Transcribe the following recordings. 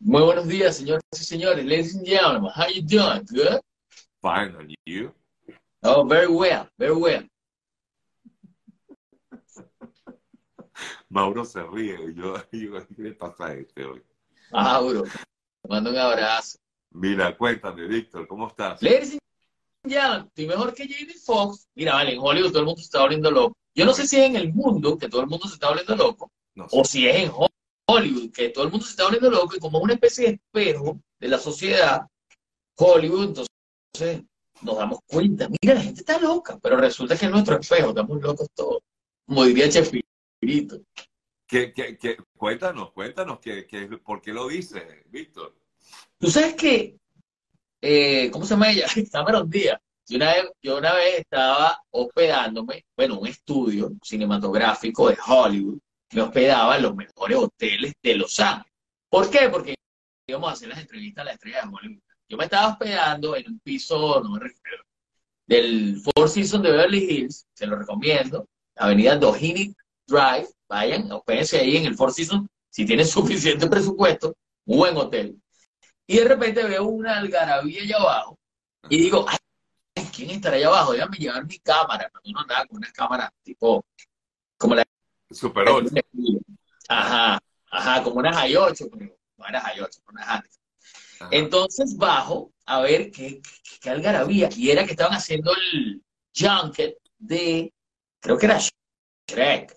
Muy buenos días, señores y señores. Ladies and gentlemen, how you doing? Good? Fine, and you? Oh, very well, very well. Mauro se ríe. Yo, yo ¿qué le pasa a este hoy? Mauro, te mando un abrazo. Mira, cuéntame, Víctor, ¿cómo estás? Ladies and gentlemen, estoy mejor que Jamie Foxx. Mira, vale, en Hollywood todo el mundo se está volviendo loco. Yo no sé si es en el mundo que todo el mundo se está volviendo loco, No sé. o si es en Hollywood que todo el mundo se está volviendo loco y como una especie de espejo de la sociedad, Hollywood, entonces nos damos cuenta, mira, la gente está loca, pero resulta que es nuestro espejo, estamos locos todos. Como diría Chespirito. ¿Qué, qué, qué? Cuéntanos, cuéntanos, ¿qué, qué, ¿por qué lo dices, Víctor? Tú sabes que, eh, ¿cómo se llama ella? Cameron Díaz. Yo una, vez, yo una vez estaba hospedándome, bueno, un estudio cinematográfico de Hollywood, me hospedaba en los mejores hoteles de Los Ángeles. ¿Por qué? Porque íbamos a hacer las entrevistas a la estrella de Hollywood. Yo me estaba hospedando en un piso, no me refiero, del Four Seasons de Beverly Hills, se lo recomiendo, Avenida Doheny Drive, vayan, hospédense ahí en el Four Seasons, si tienen suficiente presupuesto, un buen hotel. Y de repente veo una algarabía allá abajo y digo, ay, ¿quién estará allá abajo? Déjame llevar mi cámara. Cuando uno andaba con una cámara tipo, como la Super 8. Ajá, ajá, como una High 8, pero no era High 8, una Handicap. Entonces bajo a ver qué, qué, qué algarabía. Y era que estaban haciendo el junket de, creo que era Shrek.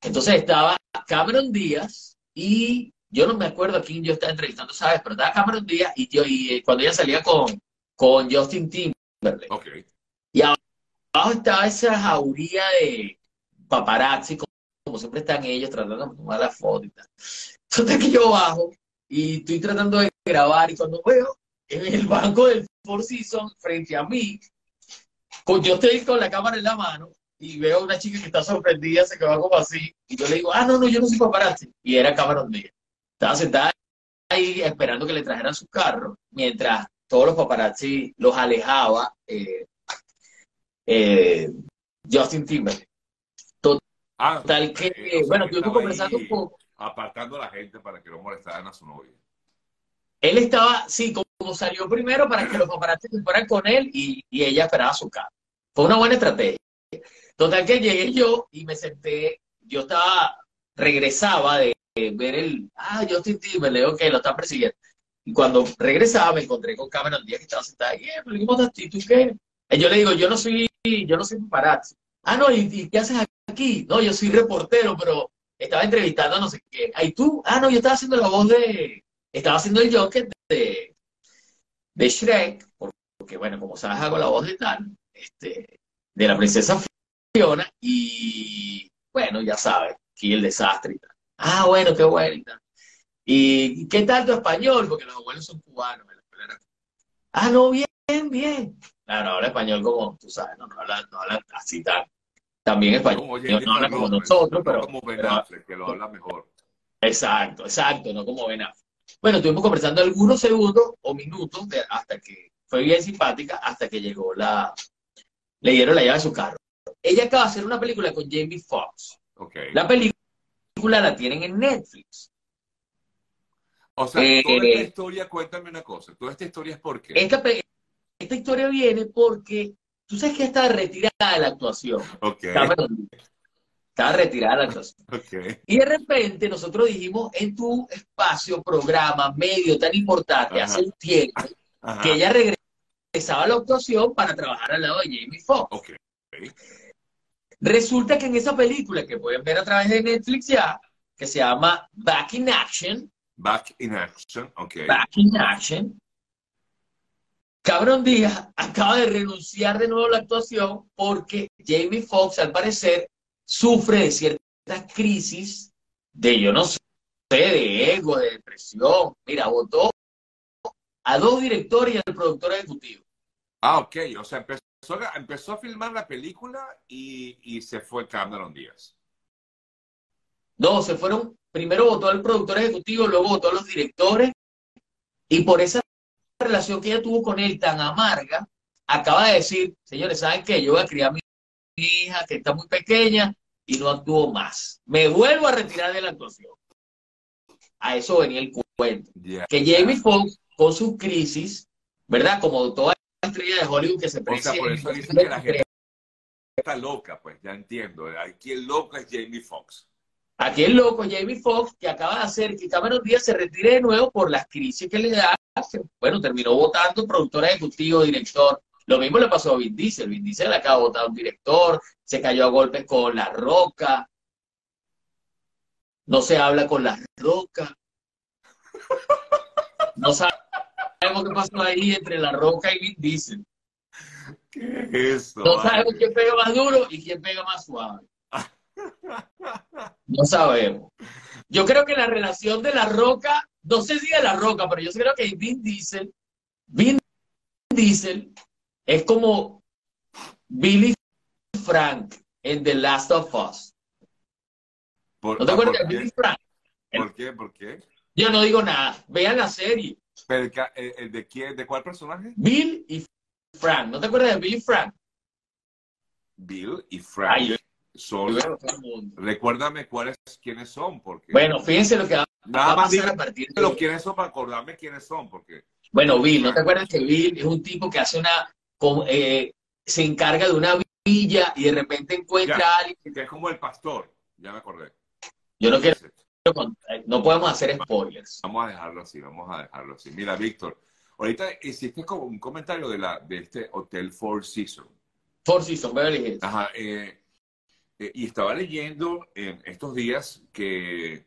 Entonces estaba Cameron Díaz y yo no me acuerdo a quién yo estaba entrevistando, ¿sabes? Pero estaba Cameron Díaz y, yo, y eh, cuando ella salía con, con Justin Timberlake. Ok. Y abajo estaba esa jauría de paparazzi, siempre están ellos tratando de tomar la foto y tal. Entonces que yo bajo y estoy tratando de grabar y cuando veo en el banco del Four Seasons frente a mí, con, yo estoy con la cámara en la mano y veo a una chica que está sorprendida, se quedó como así, y yo le digo, ah, no, no, yo no soy paparazzi. Y era Cameron Díaz. Estaba sentada ahí esperando que le trajeran su carro, mientras todos los paparazzi los alejaba eh, eh, Justin Timberlake. Ah, Total que, eh, bueno, estuvimos estaba conversando un poco. Apartando a la gente para que no molestaran a su novia. Él estaba, sí, como, salió primero para que los paparazzi fueran con él y, y ella esperaba su carro. Fue una buena estrategia. Total que llegué yo y me senté, yo estaba, regresaba de ver el, ah, Justin Timberlake, ok, lo están persiguiendo. Y cuando regresaba me encontré con Cameron Díaz que estaba sentada ahí, eh, pero. ¿Tú qué? Y yo le digo, yo no soy, yo no soy paparazzi. Ah, no, ¿y, y qué haces aquí? No, yo soy reportero, pero estaba entrevistando no sé qué. ¿Y tú? Ah, no, yo estaba haciendo la voz de, estaba haciendo el Joker de, de Shrek, porque bueno, como sabes, hago la voz de tal, este, de la princesa Fiona, y bueno, ya sabes, aquí el desastre y tal. Ah, bueno, qué bueno y tal. ¿Y qué tal tu español? Porque los abuelos son cubanos. Ah, no, bien, bien. Claro, habla español como, tú sabes, no, no habla, no habla así tan, también español. Oye, no, no habla como no, nosotros, no pero... como Ben Affleck, que lo habla mejor. Exacto, exacto, no como Ben Affleck. Bueno, estuvimos conversando algunos segundos o minutos de- hasta que fue bien simpática, hasta que llegó la, le dieron la llave a su carro. Ella acaba de hacer una película con Jamie Foxx. La película la tienen en Netflix. O sea, Eh, toda esta historia, cuéntame una cosa. Toda esta historia es por qué. Esta, esta historia viene porque tú sabes que estaba retirada de la actuación. Ok, Cameron Estaba retirada de la actuación. ok. Y de repente nosotros dijimos en tu espacio, programa, medio tan importante, Ajá. hace un tiempo, Ajá. que ella regresaba a la actuación para trabajar al lado de Jamie Foxx. Ok. Resulta que en esa película que pueden ver a través de Netflix ya, que se llama Back in Action, Back in action. Ok. Back in Action, Cameron Díaz acaba de renunciar de nuevo a la actuación porque Jamie Foxx, al parecer, sufre de ciertas crisis de, yo no sé, de ego, de depresión. Mira, votó a dos directores y al productor ejecutivo. Ah, ok. O sea, empezó a, empezó a filmar la película y, y se fue Cameron Díaz. No, se fueron, primero votó al productor ejecutivo, luego votó a los directores, y por esa relación que ella tuvo con él tan amarga, acaba de decir, señores, ¿saben qué? Yo voy a criar a mi hija que está muy pequeña y no actúo más. Me vuelvo a retirar de la actuación. A eso venía el cuento. Que Jamie Foxx, con su crisis, ¿verdad? Como toda estrella de Hollywood que se O precia sea, por eso dicen que la gente está loca, pues ya entiendo. Aquí el loco es Jamie Foxx. Aquí el loco Jamie Foxx, que acaba de hacer que Cameron Díaz se retire de nuevo por las crisis que le da. Bueno, terminó votando productor ejecutivo, director. Lo mismo le pasó a Vin Diesel. Vin Diesel acaba de votar a un director, se cayó a golpes con La Roca. No se habla con La Roca. No sabemos qué pasó ahí entre La Roca y Vin Diesel. ¿Qué es eso? No sabemos quién pega más duro y quién pega más suave. No sabemos. Yo creo que la relación de La Roca, no sé si de La Roca, pero yo creo que Vin Diesel, Vin Diesel es como Billy Frank en The Last of Us. ¿Por, ¿No te ah, acuerdas ¿por de Billy? Frank? ¿Por qué? ¿Por qué? Yo no digo nada. Vean la serie. Pero el el- el ¿De quién? ¿De cuál personaje? Bill y Frank. ¿No te acuerdas de Billy Frank? Bill y Frank. Ay, son, recuérdame cuáles, quiénes son, porque Bueno, fíjense lo que va a nada más a partir de los quiénes son para acordarme quiénes son, porque Bueno, Bill, ¿no te acuerdas que Bill es un tipo que hace una, con- eh, se encarga de una villa y de repente encuentra Ya. a alguien? que es como el pastor, ya me acordé. Yo no quiero, contar, no podemos hacer spoilers. Vamos a dejarlo así, vamos a dejarlo así. Mira, Víctor, ahorita hiciste como un comentario de, la, de este Hotel Four Seasons. Four Seasons, Beverly Hills. Ajá, eh, eh, y estaba leyendo en estos días que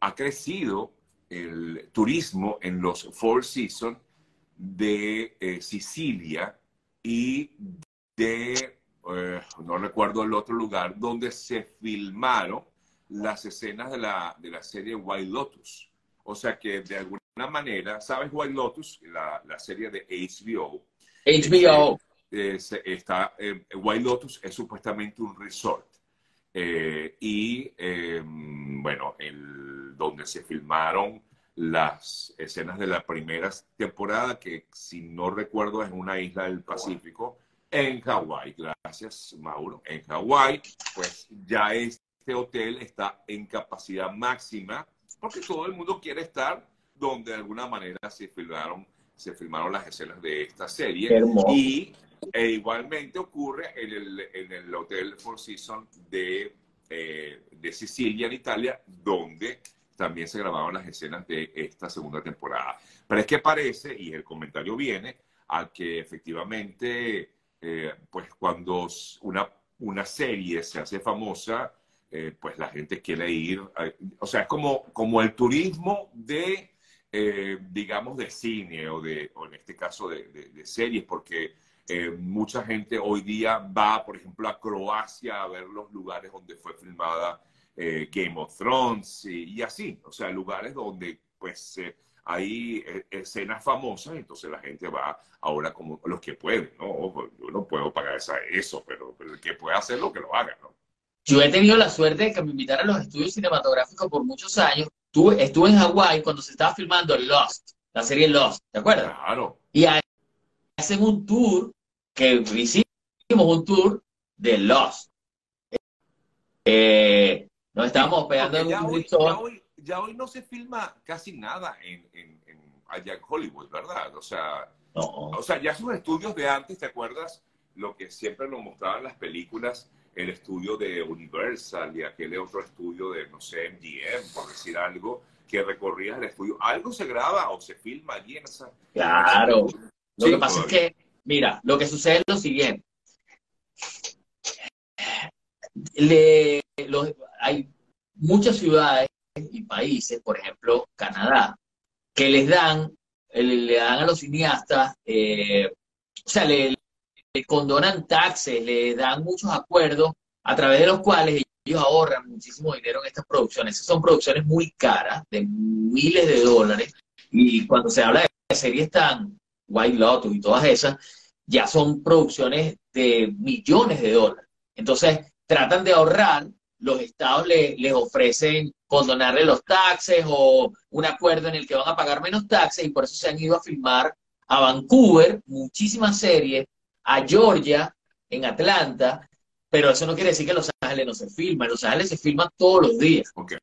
ha crecido el turismo en los Four Seasons de eh, Sicilia y de, eh, no recuerdo el otro lugar, donde se filmaron las escenas de la, de la serie White Lotus. O sea que de alguna manera, ¿sabes White Lotus? La, la serie de HBO. HBO. Se- está, eh, White Lotus es supuestamente un resort. Eh, y eh, bueno, el, donde se filmaron las escenas de la primera temporada, que si no recuerdo es una isla del Pacífico, en Hawái. Gracias, Mauro. En Hawái, pues ya este hotel está en capacidad máxima, porque todo el mundo quiere estar donde de alguna manera se filmaron, se filmaron las escenas de esta serie. Y e igualmente ocurre en el, en el Hotel Four Seasons de, eh, de Sicilia, en Italia, donde también se grabaron las escenas de esta segunda temporada. Pero es que parece, y el comentario viene, a que efectivamente, eh, pues cuando una, una serie se hace famosa, eh, pues la gente quiere ir, o sea, es como, como el turismo de, digamos, de cine o, de, o en este caso de series, porque eh, mucha gente hoy día va, por ejemplo, a Croacia a ver los lugares donde fue filmada eh, Game of Thrones y, y así, o sea, lugares donde pues eh, hay eh, escenas famosas, entonces la gente va ahora como los que pueden, ¿no? Yo no puedo pagar esa, eso, pero, pero el que pueda hacerlo, que lo haga, ¿no? Yo he tenido la suerte de que me invitaran a los estudios cinematográficos por muchos años. Estuve, estuve en Hawái cuando se estaba filmando Lost, la serie Lost, ¿te acuerdas? Claro. Y ahí hacen un tour, que hicimos un tour de Lost. Eh, nos estábamos Porque en ya un hoy, ya, hoy, ya hoy no se filma casi nada en, en- en- allá en Hollywood, ¿verdad? O sea, No, o sea, ya sus estudios de antes, ¿te acuerdas? Lo que siempre nos mostraban las películas, el estudio de Universal y aquel otro estudio de, no sé, MGM, por decir algo, que recorrías el estudio. Algo se graba o se filma allí en esa... claro. Lo Sí, que pasa es que, mira, lo que sucede es lo siguiente. Le- los- hay muchas ciudades y países, por ejemplo, Canadá, que les dan, eh, le dan a los cineastas, eh, o sea, le, le condonan taxes, le dan muchos acuerdos a través de los cuales ellos ahorran muchísimo dinero en estas producciones. Esas son producciones muy caras, de miles de dólares, y cuando se habla de series tan White Lotus y todas esas, ya son producciones de millones de dólares. Entonces, tratan de ahorrar, los estados le- les ofrecen condonarle los taxes o un acuerdo en el que van a pagar menos taxes y por eso se han ido a filmar a Vancouver muchísimas series, a Georgia, en Atlanta, pero eso no quiere decir que Los Ángeles no se filma, Los Ángeles se filma todos los días. Ok.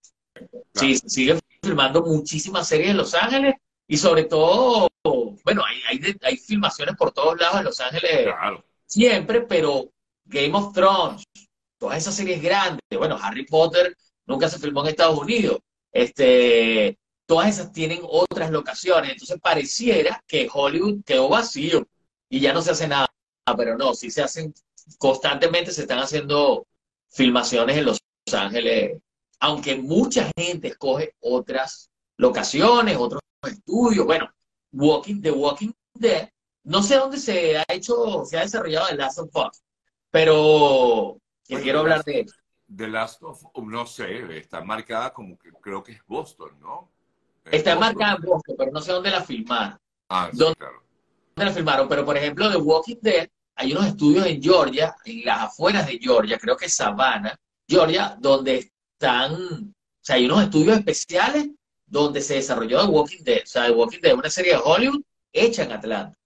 Sí, sigue filmando muchísimas series en Los Ángeles y sobre todo, bueno, hay, hay, hay filmaciones por todos lados en Los Ángeles. Claro. siempre, pero Game of Thrones, todas esas series grandes, bueno, Harry Potter nunca se filmó en Estados Unidos, este, todas esas tienen otras locaciones, entonces pareciera que Hollywood quedó vacío y ya no se hace nada, pero no, sí se hacen, constantemente se están haciendo filmaciones en Los Ángeles, aunque mucha gente escoge otras locaciones, otros estudios, bueno, Walking, The Walking Dead, no sé dónde se ha hecho, se ha desarrollado el Last of Us, pero que quiero The hablar de eso. The Last of, no sé, está marcada como que creo que es Boston, ¿no? Es Está Boston. marcada en Boston, pero no sé dónde la filmaron. Ah, sí, ¿Dónde? claro. dónde la filmaron, pero por ejemplo, The Walking Dead, hay unos estudios en Georgia, en las afueras de Georgia, creo que es Savannah, Georgia, donde están, o sea, hay unos estudios especiales donde se desarrolló The Walking Dead. O sea, The Walking Dead es una serie de Hollywood hecha en Atlanta.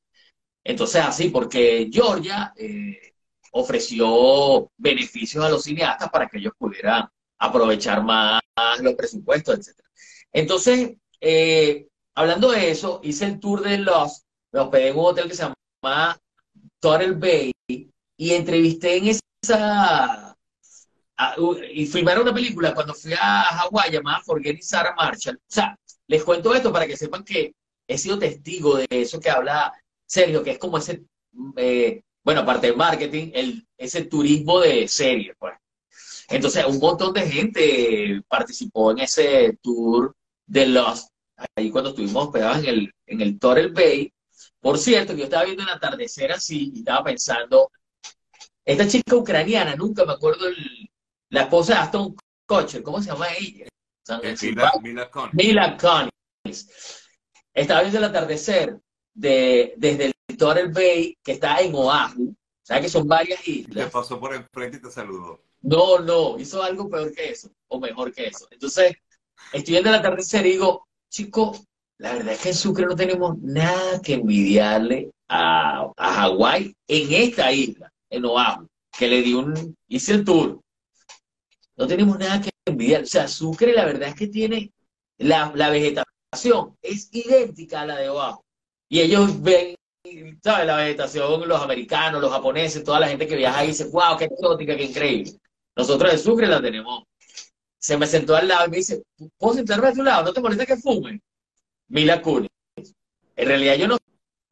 Entonces, así, porque Georgia eh, ofreció beneficios a los cineastas para que ellos pudieran aprovechar más los presupuestos, etc. Entonces, eh, hablando de eso, hice el tour de Lost, me hospedé en un hotel que se llama Turtle Bay y entrevisté en esa... a- u- y filmaron una película cuando fui a Hawái llamada Forgetting Sarah Marshall. O sea, les cuento esto para que sepan que he sido testigo de eso que habla Sergio, que es como ese, eh, bueno, aparte del marketing, el, ese turismo de serie, pues. Entonces, un montón de gente participó en ese tour de Lost, ahí cuando estuvimos hospedados en el, en el Turtle Bay. Por cierto, yo estaba viendo el atardecer así y estaba pensando, esta chica ucraniana, nunca me acuerdo el, la esposa de Aston Kutcher, ¿cómo se llama ella? Sin- Mila, Mila. Mila. Estaba viendo el atardecer de, desde el Turtle Bay, que está en Oahu. ¿Sabes que son varias Te islas? pasó por enfrente y te saludó. No, no, hizo algo peor que eso, o mejor que eso. Entonces, estoy viendo el atardecer y digo, chico, la verdad es que en Sucre no tenemos nada que envidiarle a, a Hawái en esta isla, en Oahu, que le di un, hice el tour. No tenemos nada que envidiar. O sea, Sucre la verdad es que tiene la, la vegetación, es idéntica a la de Oahu. Y ellos ven, ¿sabes? La vegetación, los americanos, los japoneses, toda la gente que viaja ahí dice, wow, qué exótica, qué increíble. Nosotros en Sucre la tenemos. Se me sentó al lado y me dice, ¿puedo sentarme a tu lado? ¿No te molesta que fume? Mila Kunis. En realidad yo no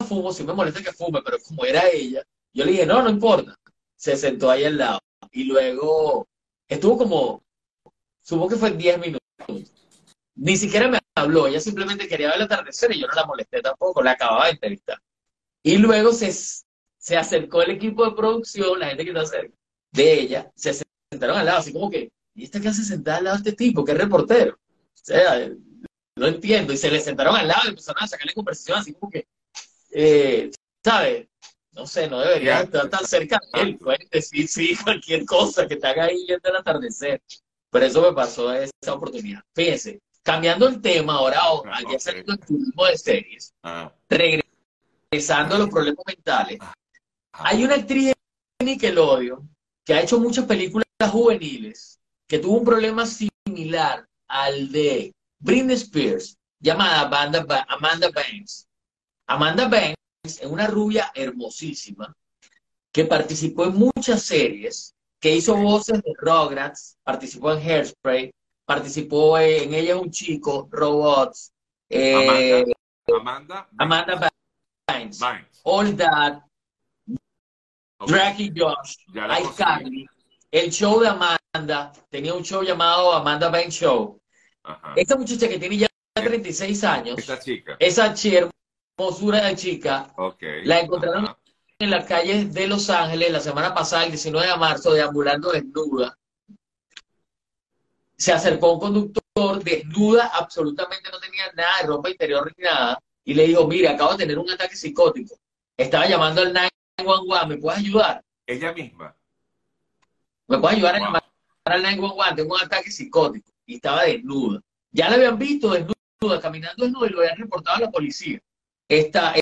fumo, sí me molesta que fume, pero como era ella, yo le dije, no, no importa. Se sentó ahí al lado. Y luego estuvo como, supongo que fue 10 minutos. Ni siquiera me habló, ella simplemente quería ver el atardecer y yo no la molesté tampoco, la acababa de entrevistar. Y luego se, se acercó el equipo de producción, la gente que está cerca de ella, se sentaron al lado, así como que, ¿y esta qué hace sentada al lado de este tipo? es reportero? O sea, no entiendo. Y se le sentaron al lado y empezaron a sacarle conversación, así como que, eh, ¿sabes? No sé, no debería estar tan cerca de él. Pueden decir sí, cualquier cosa que te haga ahí viendo el atardecer. Pero eso me pasó esa oportunidad. Fíjense, cambiando el tema, ahora, Ah, ya saliendo el turismo de series, Ah, regresando a los problemas mentales, ah, hay una actriz de Nickelodeon que ha hecho muchas películas juveniles que tuvo un problema similar al de Britney Spears, llamada Amanda Banks. Amanda Banks es una rubia hermosísima que participó en muchas series, que hizo voces de Rugrats, participó en Hairspray, participó en Ella es un chico, Robots, eh, Amanda. Amanda Banks, Banks. All That, Ok. Drake y Josh, iCarly, el show de Amanda, tenía un show llamado Amanda Banks Show. Ajá. Esta muchacha que tiene ya 36 años, Esta chica. esa chi- hermosura de chica. La encontraron- Ajá. en las calles de Los Ángeles la semana pasada, el 19 de marzo, deambulando desnuda. Se acercó un conductor desnuda, absolutamente no tenía nada de ropa interior ni nada, y le dijo, mire, acabo de tener un ataque psicótico. Estaba llamando al 911, ¿me puedes ayudar? Ella misma. ¿Me puedes ayudar a llamar al 911? Tengo un ataque psicótico. Y estaba desnuda. Ya la habían visto desnuda, caminando desnuda, y lo habían reportado a la policía esta,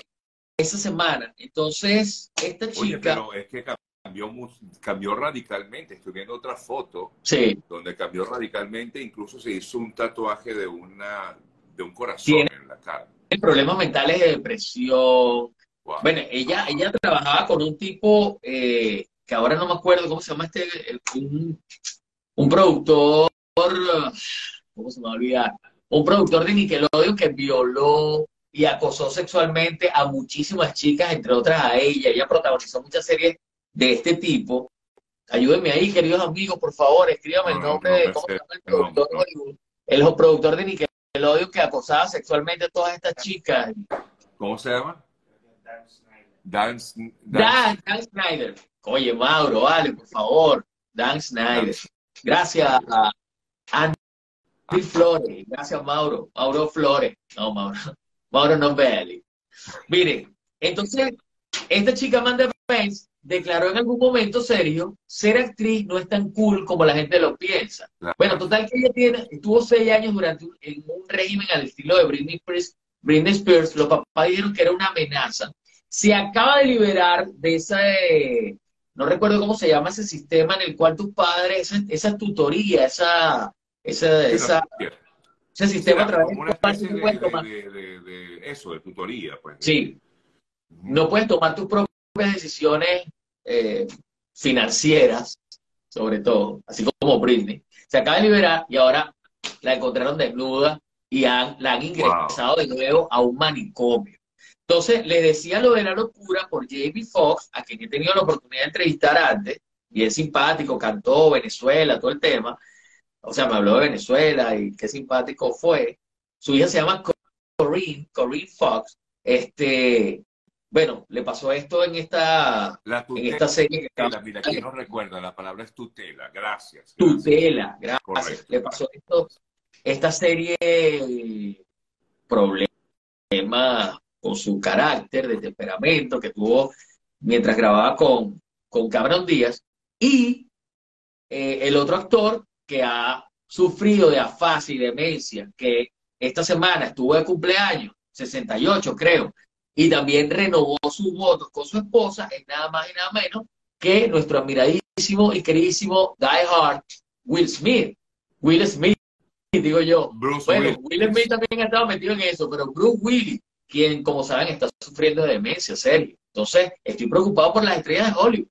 esa semana. Entonces, esta Oye, chica... pero es que cambió, cambió radicalmente. Estoy viendo otra foto sí. donde cambió radicalmente. Incluso se hizo un tatuaje de, una, de un corazón en la cara. Problemas mentales de depresión. Bueno, ella, ella trabajaba con un tipo eh, que ahora no me acuerdo cómo se llama este, un, un productor, ¿cómo se me va a olvidar? Un productor de Nickelodeon que violó y acosó sexualmente a muchísimas chicas, entre otras a ella. Ella protagonizó muchas series de este tipo. Ayúdenme ahí, queridos amigos, por favor, escríbame el nombre de ¿cómo se llama el productor El productor de Nickelodeon que acosaba sexualmente a todas estas chicas. ¿Cómo se llama? Dan, Dan, Dan Snyder. Oye, Mauro, vale, por favor. Dan Snyder. Gracias a Andy Flores. Gracias, Mauro. Mauro Flores. No, Mauro. No Belli. Miren, entonces, esta chica Amanda Pence declaró en algún momento serio, ser actriz no es tan cool como la gente lo piensa. Bueno, total que ella tiene, estuvo seis años durante un, en un régimen al estilo de Britney Spears, Britney Spears, los papás dijeron que era una amenaza. Se acaba de liberar de esa, no recuerdo cómo se llama ese sistema en el cual tus padres, esa, tutoría, esa, esa, esa ese sistema a través de, eso, de tutoría, pues. Sí. No puedes tomar tus propias decisiones eh, financieras, sobre todo, así como Britney. Se acaba de liberar y ahora la encontraron desnuda y han, la han ingresado de nuevo a un manicomio. Entonces, le decía lo de la locura por Jamie Foxx, a quien he tenido la oportunidad de entrevistar antes, y es simpático, cantó Venezuela, todo el tema. O sea, me habló de Venezuela y qué simpático fue. Su hija se llama Corinne, Corinne Fox. Este, bueno, le pasó esto en esta, en esta serie. Mira, aquí no recuerda, la palabra es tutela, gracias. Tutela, gracias. Le pasó esto, esta serie problemas con su carácter, de temperamento que tuvo mientras grababa con, con Cameron Díaz. Y eh, el otro actor que ha sufrido de afasia y demencia, que esta semana estuvo de cumpleaños, 68 creo, y también renovó sus votos con su esposa, es nada más y nada menos que nuestro admiradísimo y queridísimo Die Hard, Will Smith. Will Smith, digo yo. bueno, Will Smith también ha estado metido en eso, pero Bruce Willis, quien, como saben, está sufriendo de demencia, serio. Entonces, estoy preocupado por las estrellas de Hollywood.